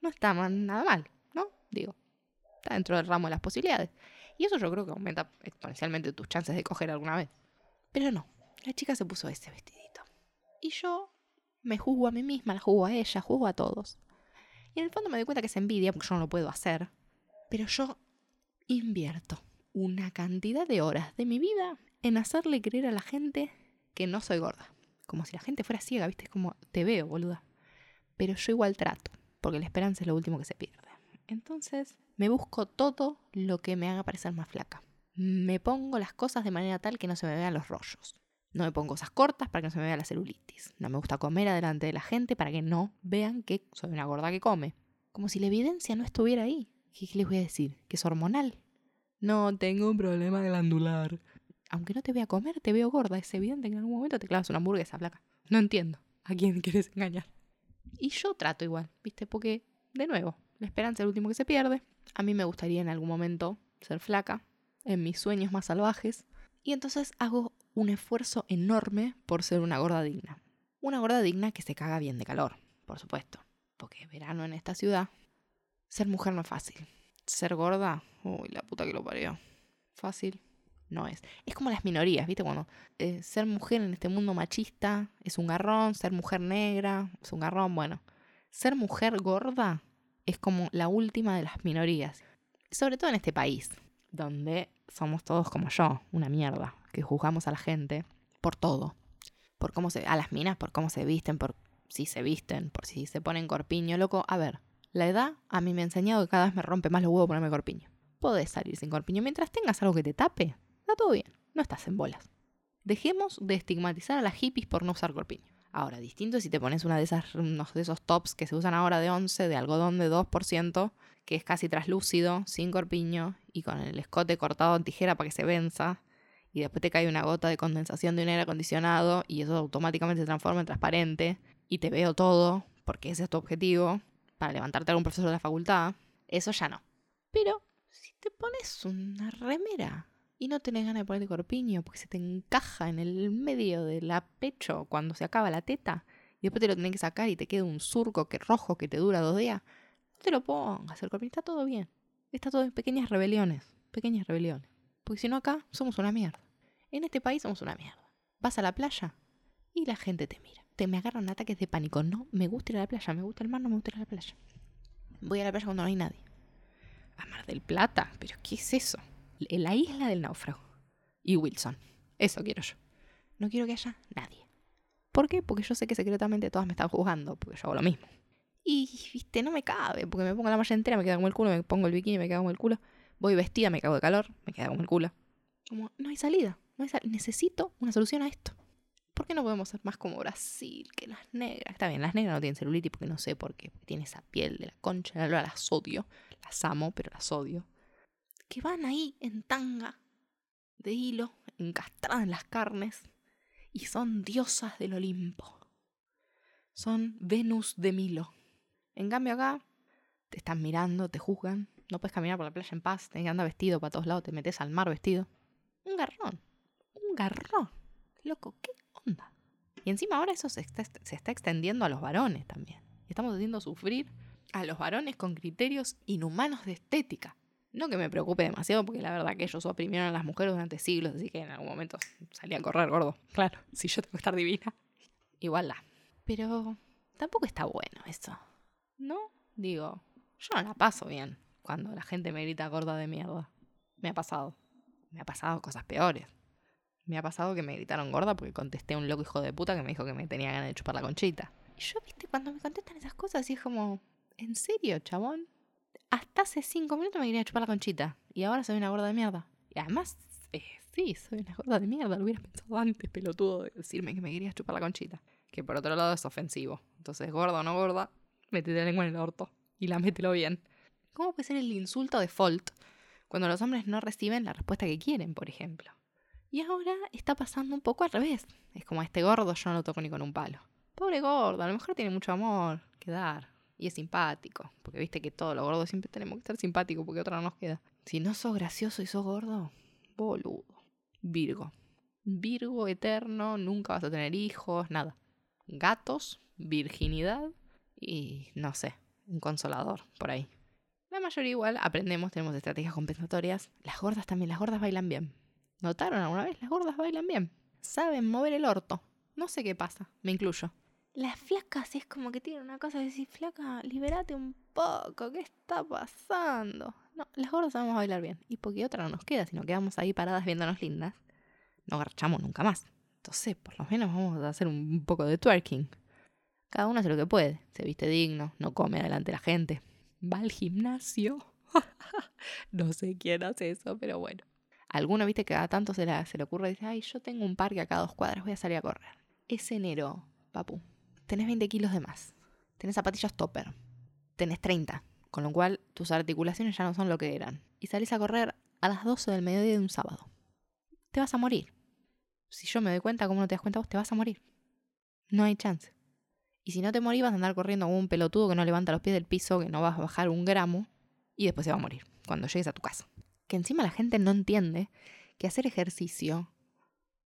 no está nada mal, ¿no? Digo, está dentro del ramo de las posibilidades. Y eso yo creo que aumenta exponencialmente tus chances de coger alguna vez. Pero no, la chica se puso ese vestidito. Y yo me juzgo a mí misma, la juzgo a ella, juzgo a todos. Y en el fondo me doy cuenta que es envidia porque yo no lo puedo hacer. Pero yo invierto una cantidad de horas de mi vida en hacerle creer a la gente que no soy gorda. Como si la gente fuera ciega, ¿viste? Es como, te veo, boluda. Pero yo igual trato, porque la esperanza es lo último que se pierde. Entonces, me busco todo lo que me haga parecer más flaca. Me pongo las cosas de manera tal que no se me vean los rollos. No me pongo cosas cortas para que no se me vea la celulitis. No me gusta comer adelante de la gente para que no vean que soy una gorda que come. Como si la evidencia no estuviera ahí. ¿Qué, les voy a decir? ¿Que es hormonal? No, tengo un problema glandular. Aunque no te vea comer, te veo gorda. Es evidente que en algún momento te clavas una hamburguesa, placa. No entiendo a quién quieres engañar. Y yo trato igual, ¿viste? Porque, de nuevo, la esperanza es el último que se pierde. A mí me gustaría en algún momento ser flaca, en mis sueños más salvajes. Y entonces hago un esfuerzo enorme por ser una gorda digna. Una gorda digna que se caga bien de calor, por supuesto. Porque verano en esta ciudad, ser mujer no es fácil. Ser gorda, uy, la puta que lo parió. Fácil no es. Es como las minorías, ¿viste? Cuando eh, ser mujer en este mundo machista es un garrón, ser mujer negra es un garrón, bueno. Ser mujer gorda es como la última de las minorías. Sobre todo en este país, donde somos todos como yo, una mierda que juzgamos a la gente por todo. Por cómo se. a las minas, por cómo se visten, por si se visten, por si se ponen corpiño, loco. A ver, la edad a mí me ha enseñado que cada vez me rompe más los huevos ponerme corpiño. Podés salir sin corpiño mientras tengas algo que te tape. Está todo bien, no estás en bolas. Dejemos de estigmatizar a las hippies por no usar corpiño. Ahora, distinto si te pones una de esas, de esos tops que se usan ahora de 11, de algodón de 2%, que es casi traslúcido, sin corpiño y con el escote cortado en tijera para que se venza y después te cae una gota de condensación de un aire acondicionado y eso automáticamente se transforma en transparente y te veo todo, porque ese es tu objetivo, para levantarte algún profesor de la facultad, eso ya no. Pero si te pones una remera y no tenés ganas de ponerte corpiño porque se te encaja en el medio de la pecho cuando se acaba la teta y después te lo tenés que sacar y te queda un surco que rojo que te dura dos días, no te lo pongas, el corpiño está todo bien. Está todo en pequeñas rebeliones, pequeñas rebeliones. Porque si no acá somos una mierda. En este país somos una mierda. Vas a la playa y la gente te mira. Te me agarran ataques de pánico. No me gusta ir a la playa, me gusta el mar, no me gusta ir a la playa. Voy a la playa cuando no hay nadie. A Mar del Plata, pero ¿qué es eso? La isla del náufrago. Y Wilson. Eso quiero yo. No quiero que haya nadie. ¿Por qué? Porque yo sé que secretamente todas me están juzgando, porque yo hago lo mismo. Y, viste, no me cabe, porque me pongo la malla entera, me queda como el culo, me pongo el bikini, me queda como el culo. Voy vestida, me cago de calor, me queda como el culo. Como, no hay salida, necesito una solución a esto. ¿Por qué no podemos ser más como Brasil, que las negras? Está bien, las negras no tienen celulitis porque no sé por qué, porque tienen esa piel de la concha, las odio, las amo, pero las odio. Que van ahí en tanga de hilo, encastradas en las carnes, y son diosas del Olimpo. Son Venus de Milo. En cambio acá te están mirando, te juzgan, no puedes caminar por la playa en paz, tenés que andar vestido para todos lados, te metes al mar vestido. Un garrón, garrón. Loco, ¿qué onda? Y encima ahora eso se está, se está extendiendo a los varones también. Estamos haciendo sufrir a los varones con criterios inhumanos de estética. No que me preocupe demasiado, porque la verdad que ellos oprimieron a las mujeres durante siglos, así que en algún momento salí a correr, gordo. Claro, si yo tengo que estar divina. Igual la. Pero tampoco está bueno eso. ¿No? Digo, yo no la paso bien cuando la gente me grita gorda de mierda. Me ha pasado. Me ha pasado cosas peores. Me ha pasado que me gritaron gorda porque contesté a un loco hijo de puta que me dijo que me tenía ganas de chupar la conchita. Y yo, viste, cuando me contestan esas cosas, y es como, ¿en serio, chabón? Hasta hace cinco minutos me quería chupar la conchita. Y ahora soy una gorda de mierda. Y además, eh, sí, soy una gorda de mierda. Lo hubieras pensado antes, pelotudo, de decirme que me querías chupar la conchita. Que por otro lado es ofensivo. Entonces, gorda o no gorda, métete la lengua en el orto. Y la mételo bien. ¿Cómo puede ser el insulto default cuando los hombres no reciben la respuesta que quieren, por ejemplo? Y ahora está pasando un poco al revés. Es como este gordo yo no lo toco ni con un palo. Pobre gordo, a lo mejor tiene mucho amor que dar. Y es simpático. Porque viste que todos los gordos siempre tenemos que ser simpáticos porque otra no nos queda. Si no sos gracioso y sos gordo, boludo. Virgo. Virgo eterno, nunca vas a tener hijos, nada. Gatos, virginidad y no sé, un consolador por ahí. La mayoría igual aprendemos, tenemos estrategias compensatorias. Las gordas también, las gordas bailan bien. ¿Notaron alguna vez? Las gordas bailan bien. Saben mover el orto. No sé qué pasa, me incluyo. Las flacas es como que tienen una cosa de decir, flaca, liberate un poco, ¿qué está pasando? No, las gordas sabemos bailar bien. Y porque otra no nos queda, si nos quedamos ahí paradas viéndonos lindas, no garchamos nunca más. Entonces, por lo menos vamos a hacer un poco de twerking. Cada uno hace lo que puede. Se viste digno, no come delante de la gente. Va al gimnasio. no sé quién hace eso, pero bueno. Alguno, viste, que cada tanto se, la- se le ocurre y dice, ay, yo tengo un parque acá a dos cuadras, voy a salir a correr. Es enero, papu. Tenés 20 kilos de más. Tenés zapatillas topper. Tenés 30. Con lo cual, tus articulaciones ya no son lo que eran. Y salís a correr a las 12 del mediodía de un sábado. Te vas a morir. Si yo me doy cuenta, ¿cómo no te das cuenta vos? Te vas a morir. No hay chance. Y si no te morís, vas a andar corriendo como un pelotudo que no levanta los pies del piso, que no vas a bajar un gramo, y después se va a morir cuando llegues a tu casa. Que encima la gente no entiende que hacer ejercicio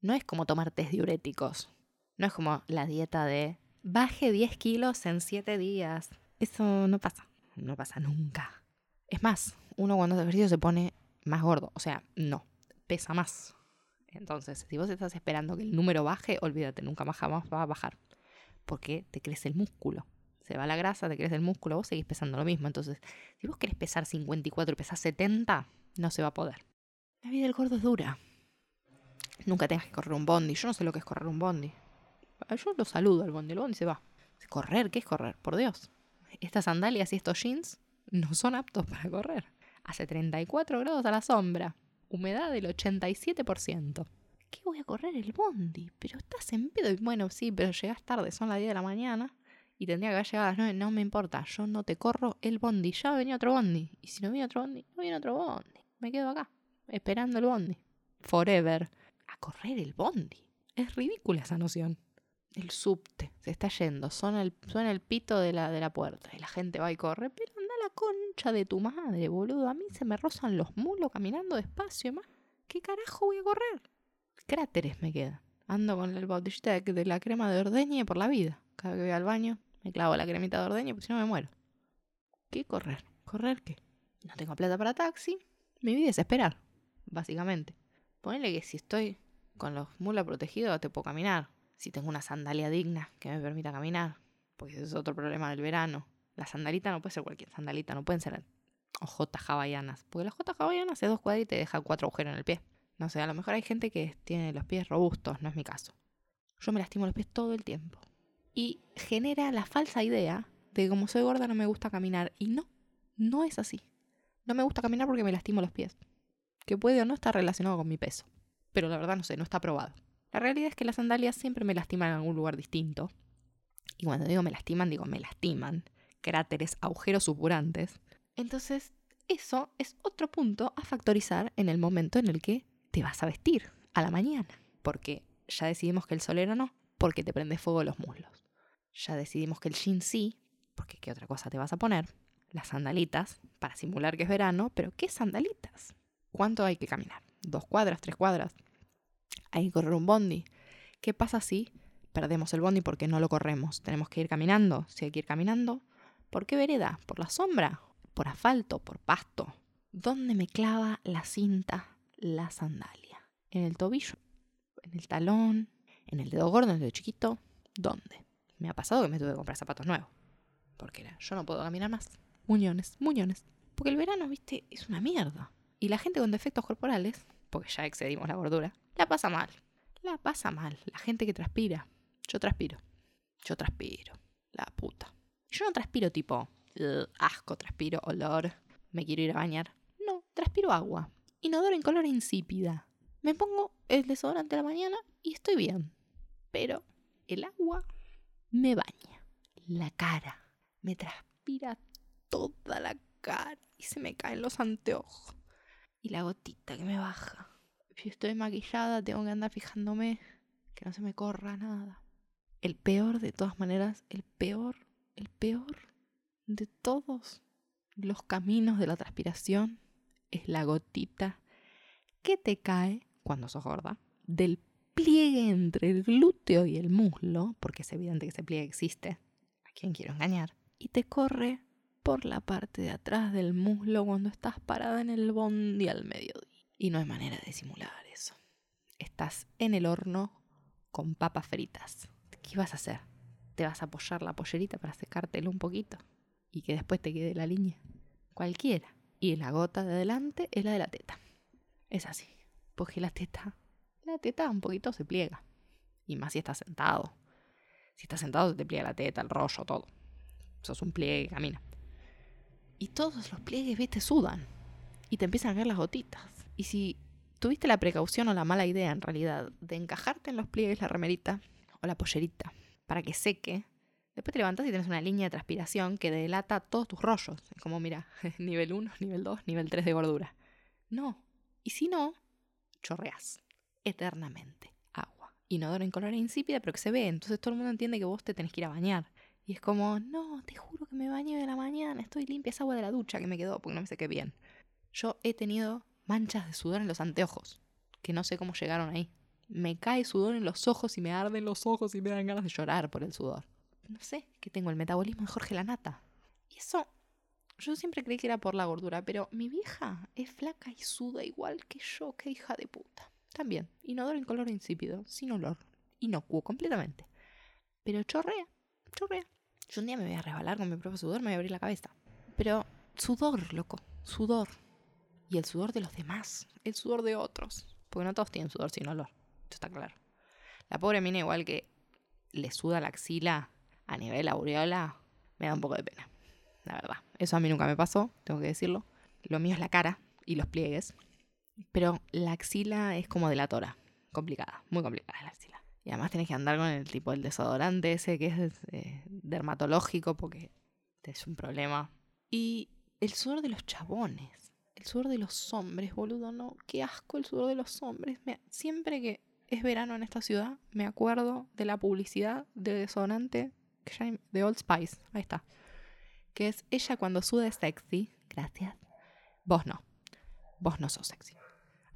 no es como tomar test diuréticos. No es como la dieta de baje 10 kilos en 7 días. Eso no pasa. No pasa nunca. Es más, uno cuando hace ejercicio se pone más gordo. O sea, no, pesa más. Entonces, si vos estás esperando que el número baje, olvídate, nunca más jamás va a bajar. Porque te crece el músculo. Se va la grasa, te crece el músculo, vos seguís pesando lo mismo. Entonces, si vos querés pesar 54 y pesás 70, no se va a poder. La vida del gordo es dura. Nunca tengas que correr un bondi. Yo no sé lo que es correr un bondi. Yo lo saludo al bondi. El bondi se va. ¿Correr? ¿Qué es correr? Por Dios. Estas sandalias y estos jeans no son aptos para correr. Hace 34 grados a la sombra. Humedad del 87%. ¿Qué voy a correr el bondi? Pero estás en pedo. Bueno, sí, pero llegás tarde. Son las 10 de la mañana. Y tendría que haber llegado a las 9. No me importa. Yo no te corro el bondi. Ya venía otro bondi. Y si no viene otro bondi, no viene otro bondi. Me quedo acá. Esperando el bondi. Forever. A correr el bondi. Es ridícula esa noción. El subte se está yendo, suena el, suena el pito de la, de la puerta y la gente va y corre, pero anda la concha de tu madre, boludo. A mí se me rozan los mulos caminando despacio, más. ¿Qué carajo voy a correr? Cráteres me quedan. Ando con la botellita de, de la crema de ordeñe por la vida. Cada que voy al baño me clavo la cremita de ordeñe porque si no me muero. ¿Qué correr? ¿Correr qué? No tengo plata para taxi. Mi vida es esperar, básicamente. Ponele que si estoy con los mulos protegidos te puedo caminar si tengo una sandalia digna que me permita caminar, porque ese es otro problema del verano. La sandalita no puede ser cualquier sandalita, no pueden ser ojotas hawaianas, porque las jotas hawaianas hace dos cuadras y te deja cuatro agujeros en el pie. No sé, a lo mejor hay gente que tiene los pies robustos, no es mi caso. Yo me lastimo los pies todo el tiempo. Y genera la falsa idea de como soy gorda no me gusta caminar. Y no, no es así. No me gusta caminar porque me lastimo los pies. Que puede o no estar relacionado con mi peso. Pero la verdad no sé, no está probado. La realidad es que las sandalias siempre me lastiman en algún lugar distinto. Y cuando digo me lastiman, digo me lastiman. Cráteres, agujeros supurantes. Entonces, eso es otro punto a factorizar en el momento en el que te vas a vestir a la mañana. Porque ya decidimos que el solero no, porque te prende fuego los muslos. Ya decidimos que el jean sí, porque ¿qué otra cosa te vas a poner? Las sandalitas, para simular que es verano, pero ¿qué sandalitas? ¿Cuánto hay que caminar? ¿Dos cuadras, tres cuadras? ¿Hay que correr un bondi? ¿Qué pasa si perdemos el bondi porque no lo corremos? ¿Tenemos que ir caminando? Si hay que ir caminando, ¿por qué vereda? ¿Por la sombra? ¿Por asfalto? ¿Por pasto? ¿Dónde me clava la cinta la sandalia? ¿En el tobillo? ¿En el talón? ¿En el dedo gordo? ¿En el dedo chiquito? ¿Dónde? Me ha pasado que me tuve que comprar zapatos nuevos. Porque era, yo no puedo caminar más. Muñones, muñones. Porque el verano, viste, es una mierda. Y la gente con defectos corporales, porque ya excedimos la gordura, la pasa mal. La pasa mal. La gente que transpira. Yo transpiro. Yo transpiro. La puta. Yo no transpiro tipo asco, transpiro olor, me quiero ir a bañar. No, transpiro agua. Inodoro en color insípida. Me pongo el desodorante a la mañana y estoy bien. Pero el agua me baña. La cara. Me transpira toda la cara y se me caen los anteojos. Y la gotita que me baja. Si estoy maquillada, tengo que andar fijándome que no se me corra nada. El peor, de todas maneras, el peor, el peor de todos los caminos de la transpiración es la gotita que te cae cuando sos gorda del pliegue entre el glúteo y el muslo, porque es evidente que ese pliegue existe, a quien quiero engañar, y te corre por la parte de atrás del muslo cuando estás parada en el bondi al mediodía. Y no hay manera de simular eso. Estás en el horno con papas fritas. ¿Qué vas a hacer? ¿Te vas a apoyar la pollerita para secártelo un poquito? Y que después te quede la línea. Cualquiera. Y la gota de adelante es la de la teta. Es así. Porque la teta la teta un poquito se pliega. Y más si estás sentado. Si estás sentado se te pliega la teta, el rollo, todo. Eso es un pliegue camina. Y todos los pliegues, viste, sudan. Y te empiezan a caer las gotitas. Y si tuviste la precaución o la mala idea, en realidad, de encajarte en los pliegues la remerita o la pollerita para que seque, después te levantas y tienes una línea de transpiración que delata todos tus rollos. Es como, mira, nivel 1, nivel 2, nivel 3 de gordura. No. Y si no, chorreas eternamente agua. Inodoro color insípida, pero que se ve. Entonces todo el mundo entiende que vos te tenés que ir a bañar. Y es como, no, te juro que me baño de la mañana, estoy limpia, es agua de la ducha que me quedó porque no me sé qué bien. Yo he tenido manchas de sudor en los anteojos, que no sé cómo llegaron ahí. Me cae sudor en los ojos y me arden los ojos y me dan ganas de llorar por el sudor. No sé, que tengo el metabolismo de Jorge Lanata. Y eso, yo siempre creí que era por la gordura, pero mi vieja es flaca y suda igual que yo, qué hija de puta. También, inodoro color insípido, sin olor, inocuo completamente. Pero chorrea, chorrea. Yo un día me voy a resbalar con mi propio sudor, me voy a abrir la cabeza. Pero sudor, loco, sudor. Y el sudor de los demás, el sudor de otros. Porque no todos tienen sudor sin olor, esto está claro. La pobre mina igual que le suda la axila a nivel aureola, me da un poco de pena. La verdad. Eso a mí nunca me pasó, tengo que decirlo. Lo mío es la cara y los pliegues. Pero la axila es como de la tora. Complicada, muy complicada la axila. Y además tienes que andar con el tipo del desodorante ese que es eh, dermatológico porque es un problema. Y el sudor de los chabones. El sudor de los hombres, boludo, no. Qué asco el sudor de los hombres. siempre que es verano en esta ciudad, me acuerdo de la publicidad de desodorante de Old Spice. Ahí está. Que es ella cuando suda sexy. Gracias. Vos no. Vos no sos sexy.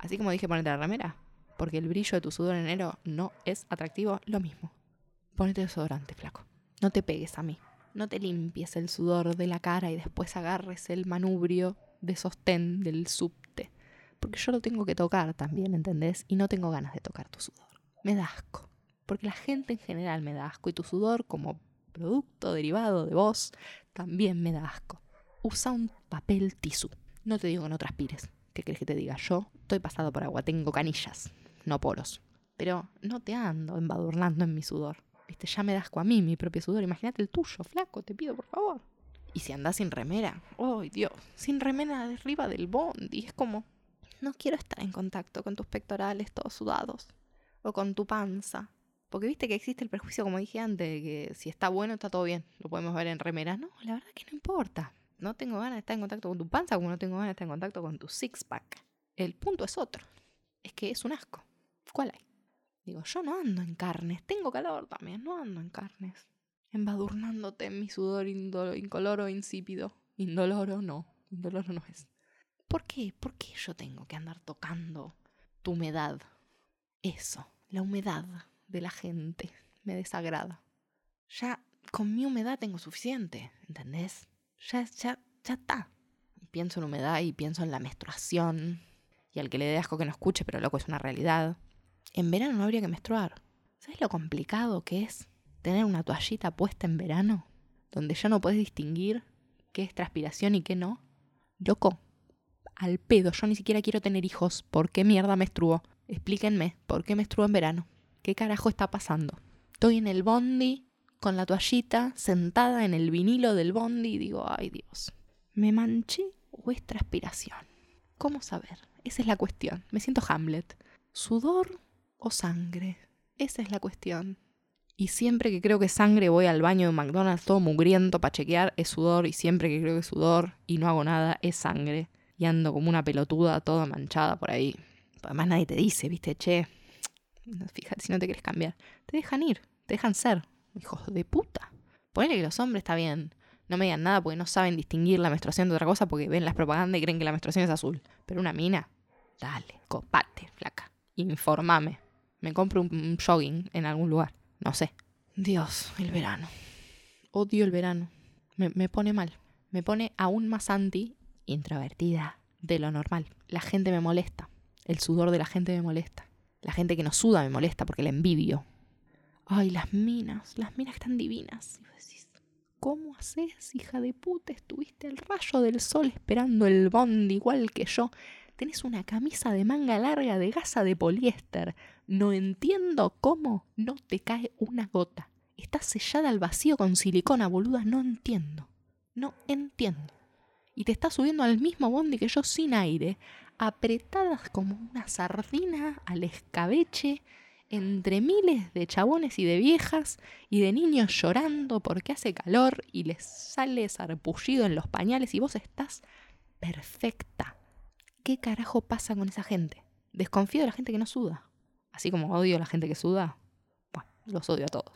Así como dije ponete la remera, porque el brillo de tu sudor en enero no es atractivo, lo mismo. Ponete desodorante, flaco. No te pegues a mí. No te limpies el sudor de la cara y después agarres el manubrio de sostén del subte. Porque yo lo tengo que tocar también, ¿entendés? Y no tengo ganas de tocar tu sudor. Me da asco. Porque la gente en general me da asco y tu sudor como producto derivado de vos también me da asco. Usa un papel tisú. No te digo que no transpires, ¿Qué crees que te diga? Yo estoy pasado por agua, tengo canillas, no poros. Pero no te ando embadurnando en mi sudor. Viste, ya me das a mí mi propio sudor. Imagínate el tuyo, flaco, te pido por favor. Y si andás sin remera, ¡ay Dios! sin remera arriba del bondi. Es como, no quiero estar en contacto con tus pectorales todos sudados o con tu panza. Porque viste que existe el prejuicio, como dije antes, de que si está bueno está todo bien, lo podemos ver en remera. No, la verdad que no importa. No tengo ganas de estar en contacto con tu panza como no tengo ganas de estar en contacto con tu six-pack. El punto es otro. Es que es un asco. ¿Cuál hay? Digo, yo no ando en carnes. Tengo calor también, no ando en carnes. Embadurnándote en mi sudor incoloro, insípido. Indoloro no. Indoloro no es. ¿Por qué? ¿Por qué yo tengo que andar tocando tu humedad? Eso, la humedad de la gente me desagrada. Ya con mi humedad tengo suficiente, ¿entendés? Ya, ya, ya está. Pienso en humedad y pienso en la menstruación. Y al que le dé asco que no escuche, pero loco, es una realidad. En verano no habría que menstruar. ¿Sabes lo complicado que es tener una toallita puesta en verano? Donde ya no puedes distinguir qué es transpiración y qué no. Loco, al pedo, yo ni siquiera quiero tener hijos. ¿Por qué mierda menstruo? Explíquenme, ¿por qué menstruo en verano? ¿Qué carajo está pasando? Estoy en el bondi con la toallita sentada en el vinilo del bondi y digo, ay Dios, ¿me manché o es transpiración? ¿Cómo saber? Esa es la cuestión. Me siento Hamlet. ¿Sudor o sangre? Esa es la cuestión. Y siempre que creo que sangre voy al baño de McDonald's todo mugriento para chequear, es sudor. Y siempre que creo que es sudor y no hago nada, es sangre. Y ando como una pelotuda toda manchada por ahí. Además nadie te dice, viste, che, fíjate si no te quieres cambiar. Te dejan ir, te dejan ser. Hijos de puta. Ponele que los hombres está bien. No me digan nada porque no saben distinguir la menstruación de otra cosa porque ven las propagandas y creen que la menstruación es azul. Pero una mina, dale, copate, flaca. Informame. Me compro un jogging en algún lugar. No sé. Dios, el verano. Odio el verano. Me, me pone mal. Me pone aún más anti, introvertida, de lo normal. La gente me molesta. El sudor de la gente me molesta. La gente que no suda me molesta porque la envidio. Ay, las minas, las minas están divinas. Y vos decís, ¿cómo haces, hija de puta? Estuviste al rayo del sol esperando el bond igual que yo. Tenés una camisa de manga larga de gasa de poliéster. No entiendo cómo no te cae una gota. Estás sellada al vacío con silicona, boluda. No entiendo. No entiendo. Y te estás subiendo al mismo bondi que yo sin aire, apretadas como una sardina al escabeche entre miles de chabones y de viejas y de niños llorando porque hace calor y les sale sarpullido en los pañales y vos estás perfecta. ¿Qué carajo pasa con esa gente? Desconfío de la gente que no suda. Así como odio a la gente que suda. Bueno, los odio a todos.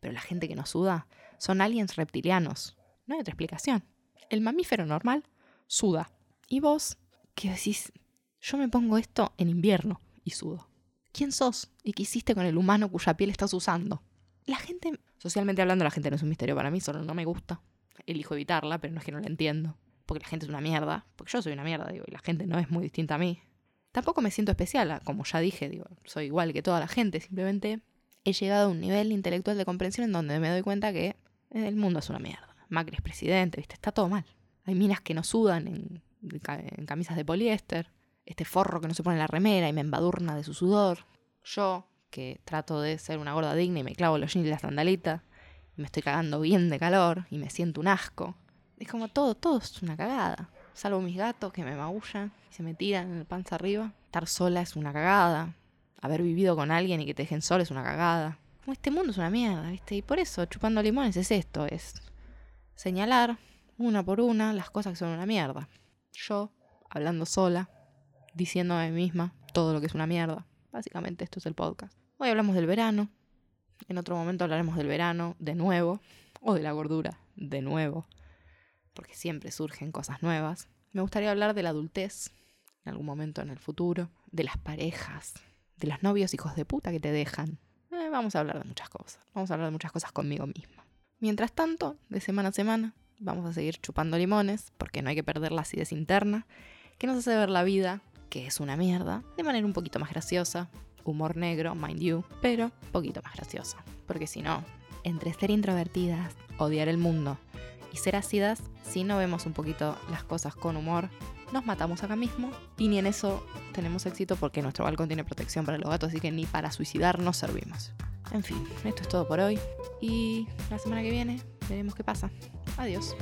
Pero la gente que no suda son aliens reptilianos. No hay otra explicación. El mamífero normal suda. Y vos que decís, yo me pongo esto en invierno y sudo. ¿Quién sos y qué hiciste con el humano cuya piel estás usando? La gente, socialmente hablando, la gente no es un misterio para mí, solo no me gusta. Elijo evitarla, pero no es que no la entiendo. Porque la gente es una mierda. Porque yo soy una mierda, digo, y la gente no es muy distinta a mí. Tampoco me siento especial, como ya dije, digo, soy igual que toda la gente. Simplemente he llegado a un nivel intelectual de comprensión en donde me doy cuenta que el mundo es una mierda. Macri es presidente, ¿viste? Está todo mal. Hay minas que no sudan en, camisas de poliéster. Este forro que no se pone en la remera y me embadurna de su sudor. Yo, que trato de ser una gorda digna y me clavo los jeans y la sandalita. Y me estoy cagando bien de calor y me siento un asco. Es como todo, todo es una cagada. Salvo mis gatos que me maullan y se me tiran en el panza arriba. Estar sola es una cagada. Haber vivido con alguien y que te dejen sola es una cagada. Como este mundo es una mierda, ¿viste? Y por eso, chupando limones es esto, es señalar una por una las cosas que son una mierda. Yo, hablando sola, diciendo a mí misma todo lo que es una mierda. Básicamente esto es el podcast. Hoy hablamos del verano. En otro momento hablaremos del verano de nuevo. O de la gordura de nuevo. Porque siempre surgen cosas nuevas. Me gustaría hablar de la adultez en algún momento en el futuro. De las parejas. De los novios hijos de puta que te dejan. Eh, vamos a hablar de muchas cosas. Vamos a hablar de muchas cosas conmigo misma. Mientras tanto, de semana a semana, vamos a seguir chupando limones, porque no hay que perder la acidez interna, que nos hace ver la vida, que es una mierda, de manera un poquito más graciosa. Humor negro, mind you, pero un poquito más graciosa. Porque si no, entre ser introvertidas, odiar el mundo y ser ácidas, si no vemos un poquito las cosas con humor, nos matamos acá mismo y ni en eso tenemos éxito porque nuestro balcón tiene protección para los gatos, así que ni para suicidarnos servimos. En fin, esto es todo por hoy y la semana que viene veremos qué pasa. Adiós.